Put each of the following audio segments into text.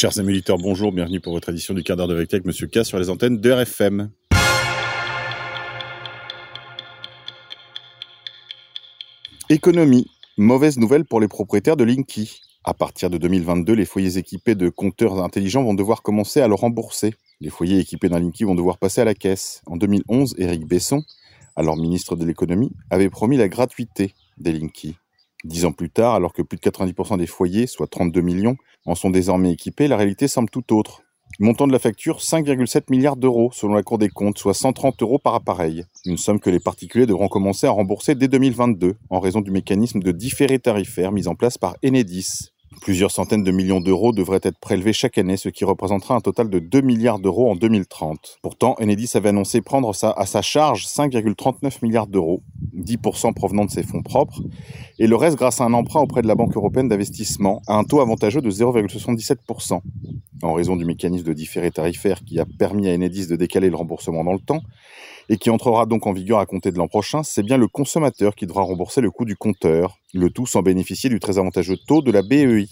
Chers amis bonjour, bienvenue pour votre édition du quart d'heure de vérité avec Monsieur K sur les antennes de RFM. Économie. Mauvaise nouvelle pour les propriétaires de Linky. À partir de 2022, les foyers équipés de compteurs intelligents vont devoir commencer à le rembourser. Les foyers équipés d'un Linky vont devoir passer à la caisse. En 2011, Éric Besson, alors ministre de l'économie, avait promis la gratuité des Linky. Dix ans plus tard, alors que plus de 90% des foyers, soit 32 millions, en sont désormais équipés, la réalité semble tout autre. Montant de la facture 5,7 milliards d'euros selon la Cour des comptes, soit 130 euros par appareil. Une somme que les particuliers devront commencer à rembourser dès 2022 en raison du mécanisme de différé tarifaire mis en place par Enedis. Plusieurs centaines de millions d'euros devraient être prélevés chaque année, ce qui représentera un total de 2 milliards d'euros en 2030. Pourtant, Enedis avait annoncé prendre à sa charge 5,39 milliards d'euros, 10% provenant de ses fonds propres, et le reste grâce à un emprunt auprès de la Banque européenne d'investissement à un taux avantageux de 0,77%. En raison du mécanisme de différé tarifaire qui a permis à Enedis de décaler le remboursement dans le temps, et qui entrera donc en vigueur à compter de l'an prochain, c'est bien le consommateur qui devra rembourser le coût du compteur, le tout sans bénéficier du très avantageux taux de la BEI.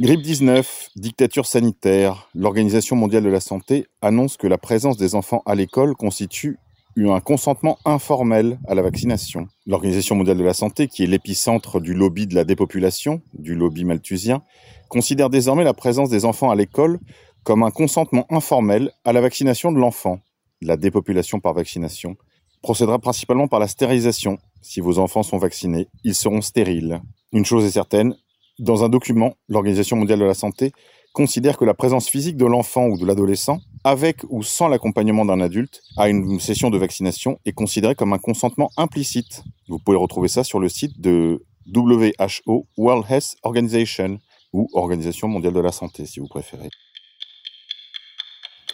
Grippe 19, dictature sanitaire, l'Organisation mondiale de la santé annonce que la présence des enfants à l'école constitue un consentement informel à la vaccination. L'Organisation mondiale de la santé, qui est l'épicentre du lobby de la dépopulation, du lobby malthusien, considère désormais la présence des enfants à l'école comme un consentement informel à la vaccination de l'enfant la dépopulation par vaccination, procédera principalement par la stérilisation. Si vos enfants sont vaccinés, ils seront stériles. Une chose est certaine, dans un document, l'Organisation mondiale de la santé considère que la présence physique de l'enfant ou de l'adolescent, avec ou sans l'accompagnement d'un adulte, à une session de vaccination est considérée comme un consentement implicite. Vous pouvez retrouver ça sur le site de WHO, World Health Organization, ou Organisation mondiale de la santé si vous préférez.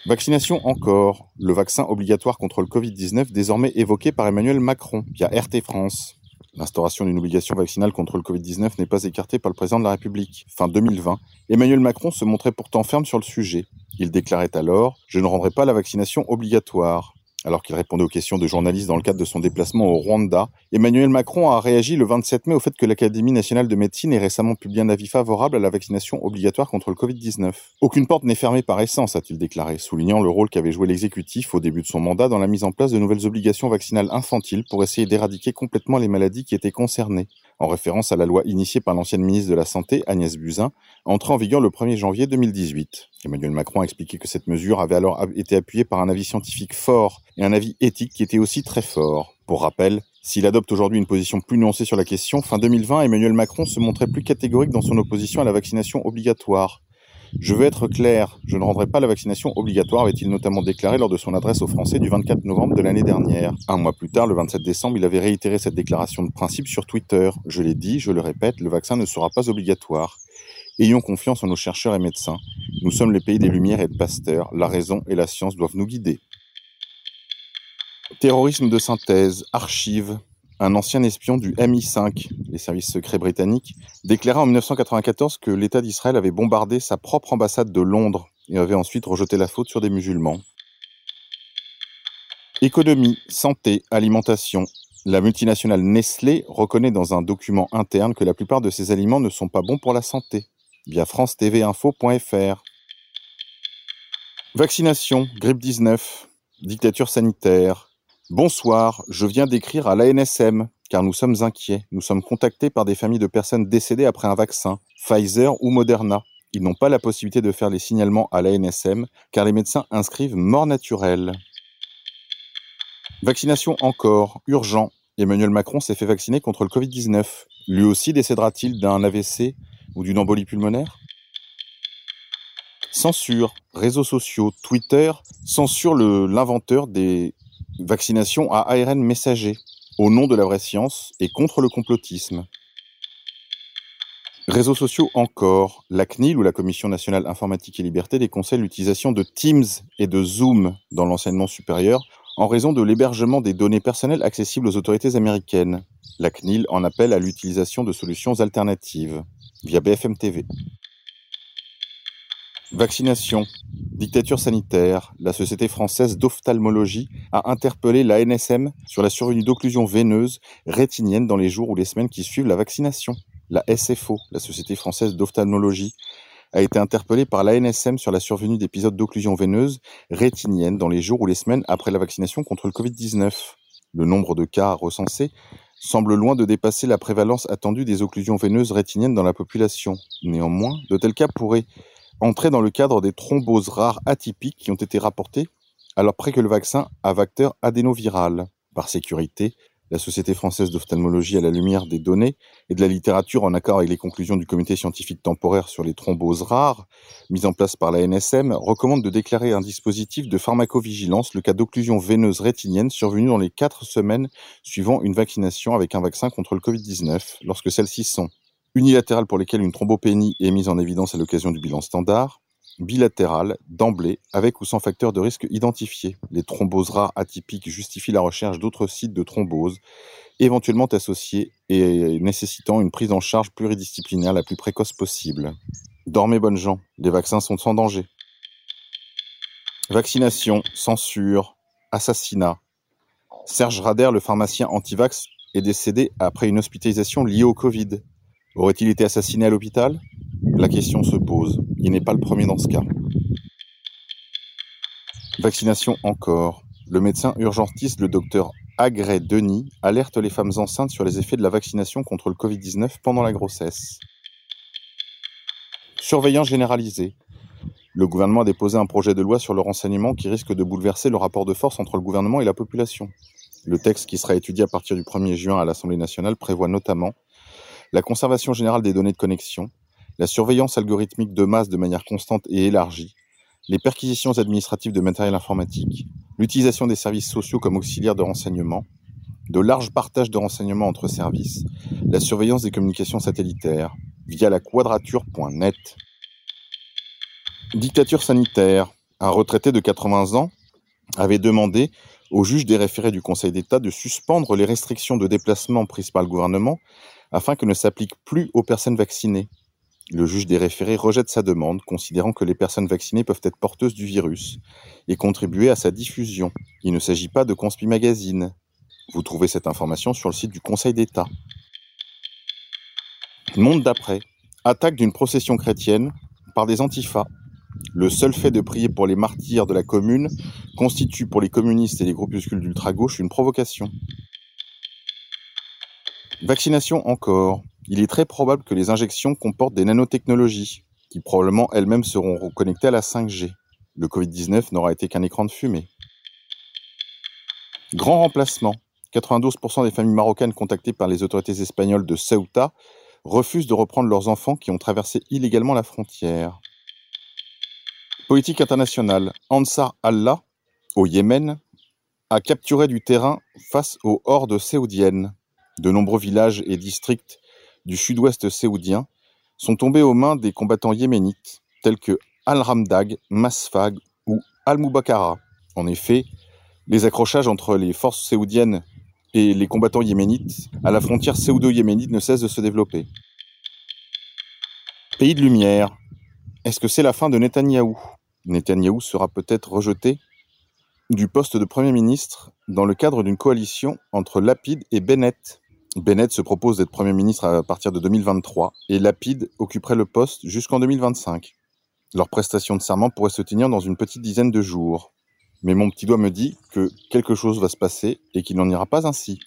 Vaccination encore. Le vaccin obligatoire contre le Covid-19 désormais évoqué par Emmanuel Macron via RT France. L'instauration d'une obligation vaccinale contre le Covid-19 n'est pas écartée par le président de la République. Fin 2020, Emmanuel Macron se montrait pourtant ferme sur le sujet. Il déclarait alors Je ne rendrai pas la vaccination obligatoire. Alors qu'il répondait aux questions de journalistes dans le cadre de son déplacement au Rwanda, Emmanuel Macron a réagi le 27 mai au fait que l'Académie nationale de médecine ait récemment publié un avis favorable à la vaccination obligatoire contre le Covid-19. Aucune porte n'est fermée par essence, a-t-il déclaré, soulignant le rôle qu'avait joué l'exécutif au début de son mandat dans la mise en place de nouvelles obligations vaccinales infantiles pour essayer d'éradiquer complètement les maladies qui étaient concernées en référence à la loi initiée par l'ancienne ministre de la Santé, Agnès Buzyn, entrée en vigueur le 1er janvier 2018. Emmanuel Macron a expliqué que cette mesure avait alors été appuyée par un avis scientifique fort et un avis éthique qui était aussi très fort. Pour rappel, s'il adopte aujourd'hui une position plus nuancée sur la question, fin 2020, Emmanuel Macron se montrait plus catégorique dans son opposition à la vaccination obligatoire. Je veux être clair, je ne rendrai pas la vaccination obligatoire, avait-il notamment déclaré lors de son adresse aux Français du 24 novembre de l'année dernière. Un mois plus tard, le 27 décembre, il avait réitéré cette déclaration de principe sur Twitter. Je l'ai dit, je le répète, le vaccin ne sera pas obligatoire. Ayons confiance en nos chercheurs et médecins. Nous sommes les pays des Lumières et de Pasteur. La raison et la science doivent nous guider. Terrorisme de synthèse, archives, un ancien espion du MI5, les services secrets britanniques, déclara en 1994 que l'État d'Israël avait bombardé sa propre ambassade de Londres et avait ensuite rejeté la faute sur des musulmans. Économie, santé, alimentation. La multinationale Nestlé reconnaît dans un document interne que la plupart de ces aliments ne sont pas bons pour la santé, via france-tv-info.fr. Vaccination, grippe 19, dictature sanitaire, Bonsoir, je viens d'écrire à l'ANSM, car nous sommes inquiets. Nous sommes contactés par des familles de personnes décédées après un vaccin, Pfizer ou Moderna. Ils n'ont pas la possibilité de faire les signalements à l'ANSM, car les médecins inscrivent mort naturelle. Vaccination encore, urgent. Emmanuel Macron s'est fait vacciner contre le Covid-19. Lui aussi décédera-t-il d'un AVC ou d'une embolie pulmonaire? Censure, réseaux sociaux, Twitter censure l'inventeur des Vaccination à ARN messager, au nom de la vraie science et contre le complotisme. Réseaux sociaux encore, la CNIL ou la Commission nationale informatique et liberté déconseille l'utilisation de Teams et de Zoom dans l'enseignement supérieur en raison de l'hébergement des données personnelles accessibles aux autorités américaines. La CNIL en appelle à l'utilisation de solutions alternatives via BFM TV. Vaccination, dictature sanitaire, la Société française d'ophtalmologie a interpellé la NSM sur la survenue d'occlusions veineuses rétiniennes dans les jours ou les semaines qui suivent la vaccination. La SFO, la Société française d'ophtalmologie, a été interpellé par l'ANSM sur la survenue d'épisodes d'occlusion veineuse rétinienne dans les jours ou les semaines après la vaccination contre le Covid-19. Le nombre de cas recensés semble loin de dépasser la prévalence attendue des occlusions veineuses rétiniennes dans la population. Néanmoins, de tels cas pourraient entrer dans le cadre des thromboses rares atypiques qui ont été rapportées alors près que le vaccin a vecteur adénoviral. Par sécurité, la Société française d'ophtalmologie à la lumière des données et de la littérature en accord avec les conclusions du comité scientifique temporaire sur les thromboses rares, mis en place par la NSM, recommande de déclarer un dispositif de pharmacovigilance le cas d'occlusion veineuse rétinienne survenue dans les quatre semaines suivant une vaccination avec un vaccin contre le Covid-19, lorsque celles-ci sont unilatérales pour lesquelles une thrombopénie est mise en évidence à l'occasion du bilan standard, bilatérale, d'emblée, avec ou sans facteur de risque identifié. Les thromboses rares atypiques justifient la recherche d'autres sites de thrombose, éventuellement associés et nécessitant une prise en charge pluridisciplinaire la plus précoce possible. Dormez bonnes gens, les vaccins sont sans danger. Vaccination, censure, assassinat. Serge Rader, le pharmacien anti-vax, est décédé après une hospitalisation liée au Covid. Aurait-il été assassiné à l'hôpital? La question se pose. Il n'est pas le premier dans ce cas. Vaccination encore. Le médecin urgentiste, le docteur Agré Denis, alerte les femmes enceintes sur les effets de la vaccination contre le Covid-19 pendant la grossesse. Surveillance généralisée. Le gouvernement a déposé un projet de loi sur le renseignement qui risque de bouleverser le rapport de force entre le gouvernement et la population. Le texte qui sera étudié à partir du 1er juin à l'Assemblée nationale prévoit notamment la conservation générale des données de connexion, la surveillance algorithmique de masse de manière constante et élargie, les perquisitions administratives de matériel informatique, l'utilisation des services sociaux comme auxiliaires de renseignement, de larges partages de renseignements entre services, la surveillance des communications satellitaires, via la quadrature.net. Dictature sanitaire. Un retraité de 80 ans avait demandé au juge des référés du Conseil d'État de suspendre les restrictions de déplacement prises par le gouvernement afin que ne s'appliquent plus aux personnes vaccinées. Le juge des référés rejette sa demande, considérant que les personnes vaccinées peuvent être porteuses du virus et contribuer à sa diffusion. Il ne s'agit pas de Conspi Magazine. Vous trouvez cette information sur le site du Conseil d'État. Monde d'après. Attaque d'une procession chrétienne par des antifas. Le seul fait de prier pour les martyrs de la commune constitue pour les communistes et les groupuscules d'ultra-gauche une provocation. Vaccination encore. Il est très probable que les injections comportent des nanotechnologies, qui probablement elles-mêmes seront reconnectées à la 5G. Le Covid-19 n'aura été qu'un écran de fumée. Grand remplacement. 92% des familles marocaines contactées par les autorités espagnoles de Ceuta refusent de reprendre leurs enfants qui ont traversé illégalement la frontière. Politique internationale. Ansar Allah, au Yémen, a capturé du terrain face aux hordes saoudiennes. De nombreux villages et districts du sud-ouest saoudien sont tombés aux mains des combattants yéménites tels que Al-Ramdag, Masfag ou Al-Mubakara. En effet, les accrochages entre les forces saoudiennes et les combattants yéménites à la frontière saoudo-yéménite ne cessent de se développer. Pays de lumière. Est-ce que c'est la fin de Netanyahou? Netanyahou sera peut-être rejeté du poste de Premier ministre dans le cadre d'une coalition entre Lapid et Bennett. Bennett se propose d'être Premier ministre à partir de 2023 et Lapid occuperait le poste jusqu'en 2025. Leur prestation de serment pourrait se tenir dans une petite dizaine de jours. Mais mon petit doigt me dit que quelque chose va se passer et qu'il n'en ira pas ainsi.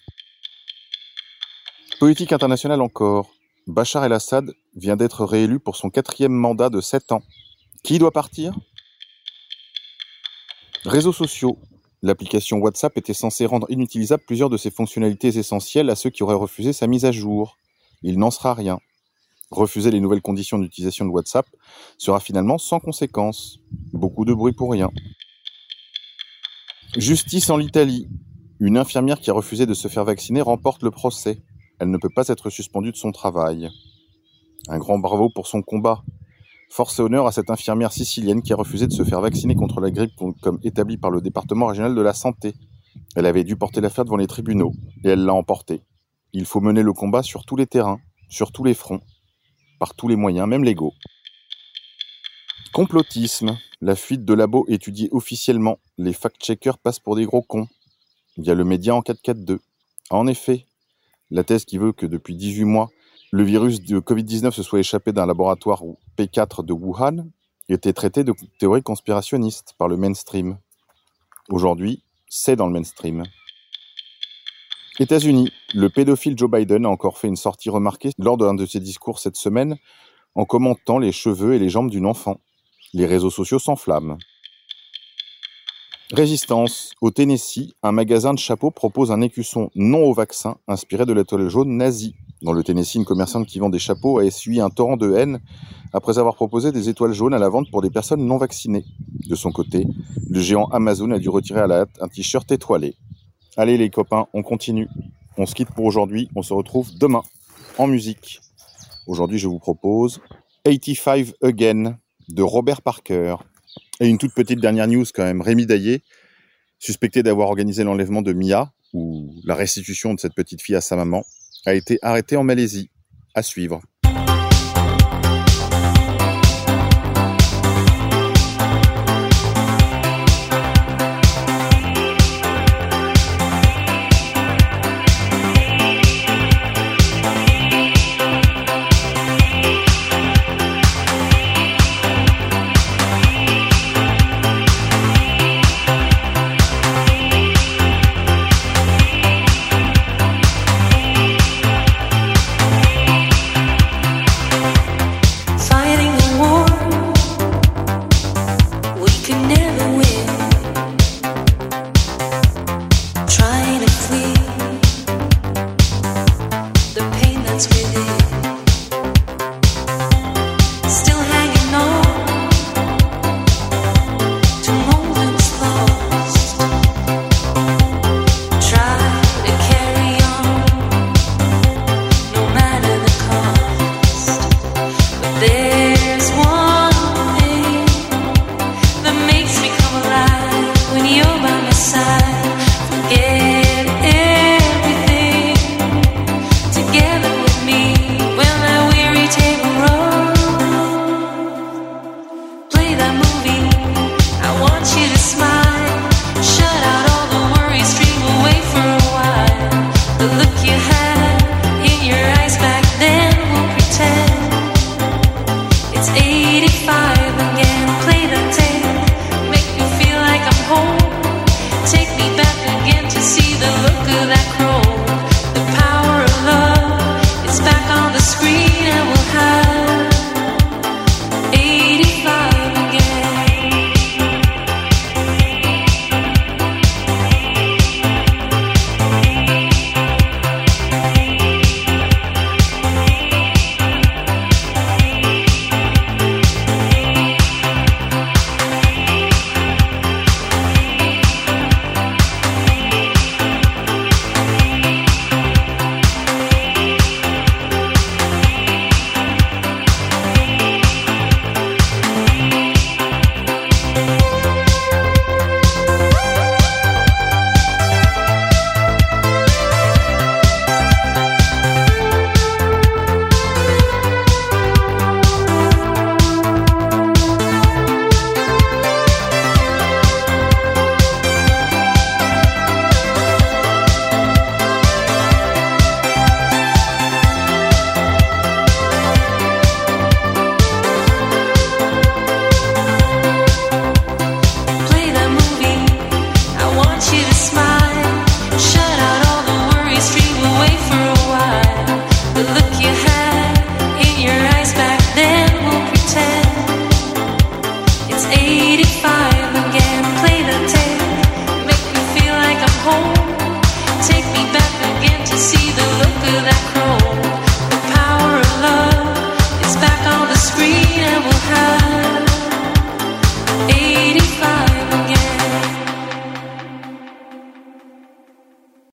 Politique internationale encore. Bachar el-Assad vient d'être réélu pour son quatrième mandat de sept ans. Qui doit partir? Réseaux sociaux. L'application WhatsApp était censée rendre inutilisables plusieurs de ses fonctionnalités essentielles à ceux qui auraient refusé sa mise à jour. Il n'en sera rien. Refuser les nouvelles conditions d'utilisation de WhatsApp sera finalement sans conséquence. Beaucoup de bruit pour rien. Justice en Italie. Une infirmière qui a refusé de se faire vacciner remporte le procès. Elle ne peut pas être suspendue de son travail. Un grand bravo pour son combat. Force et honneur à cette infirmière sicilienne qui a refusé de se faire vacciner contre la grippe comme établi par le département régional de la santé. Elle avait dû porter l'affaire devant les tribunaux, et elle l'a emporté. Il faut mener le combat sur tous les terrains, sur tous les fronts, par tous les moyens, même légaux. Complotisme. La fuite de labo étudiée officiellement. Les fact-checkers passent pour des gros cons. Il y a le média en 442. En effet, la thèse qui veut que depuis 18 mois, le virus de Covid-19 se soit échappé d'un laboratoire P4 de Wuhan était traité de théorie conspirationniste par le mainstream. Aujourd'hui, c'est dans le mainstream. États-Unis, le pédophile Joe Biden a encore fait une sortie remarquée lors d'un de ses discours cette semaine en commentant les cheveux et les jambes d'une enfant. Les réseaux sociaux s'enflamment. Résistance. Au Tennessee, un magasin de chapeaux propose un écusson non au vaccin inspiré de l'étoile jaune nazie. Dans le Tennessee, une commerçante qui vend des chapeaux a essuyé un torrent de haine après avoir proposé des étoiles jaunes à la vente pour des personnes non vaccinées. De son côté, le géant Amazon a dû retirer à la hâte un t-shirt étoilé. Allez les copains, on continue. On se quitte pour aujourd'hui, on se retrouve demain en musique. Aujourd'hui, je vous propose 85 Again de Robert Parker. Et une toute petite dernière news quand même. Rémi Daillé, suspecté d'avoir organisé l'enlèvement de Mia, ou la restitution de cette petite fille à sa maman, a été arrêté en Malaisie. À suivre.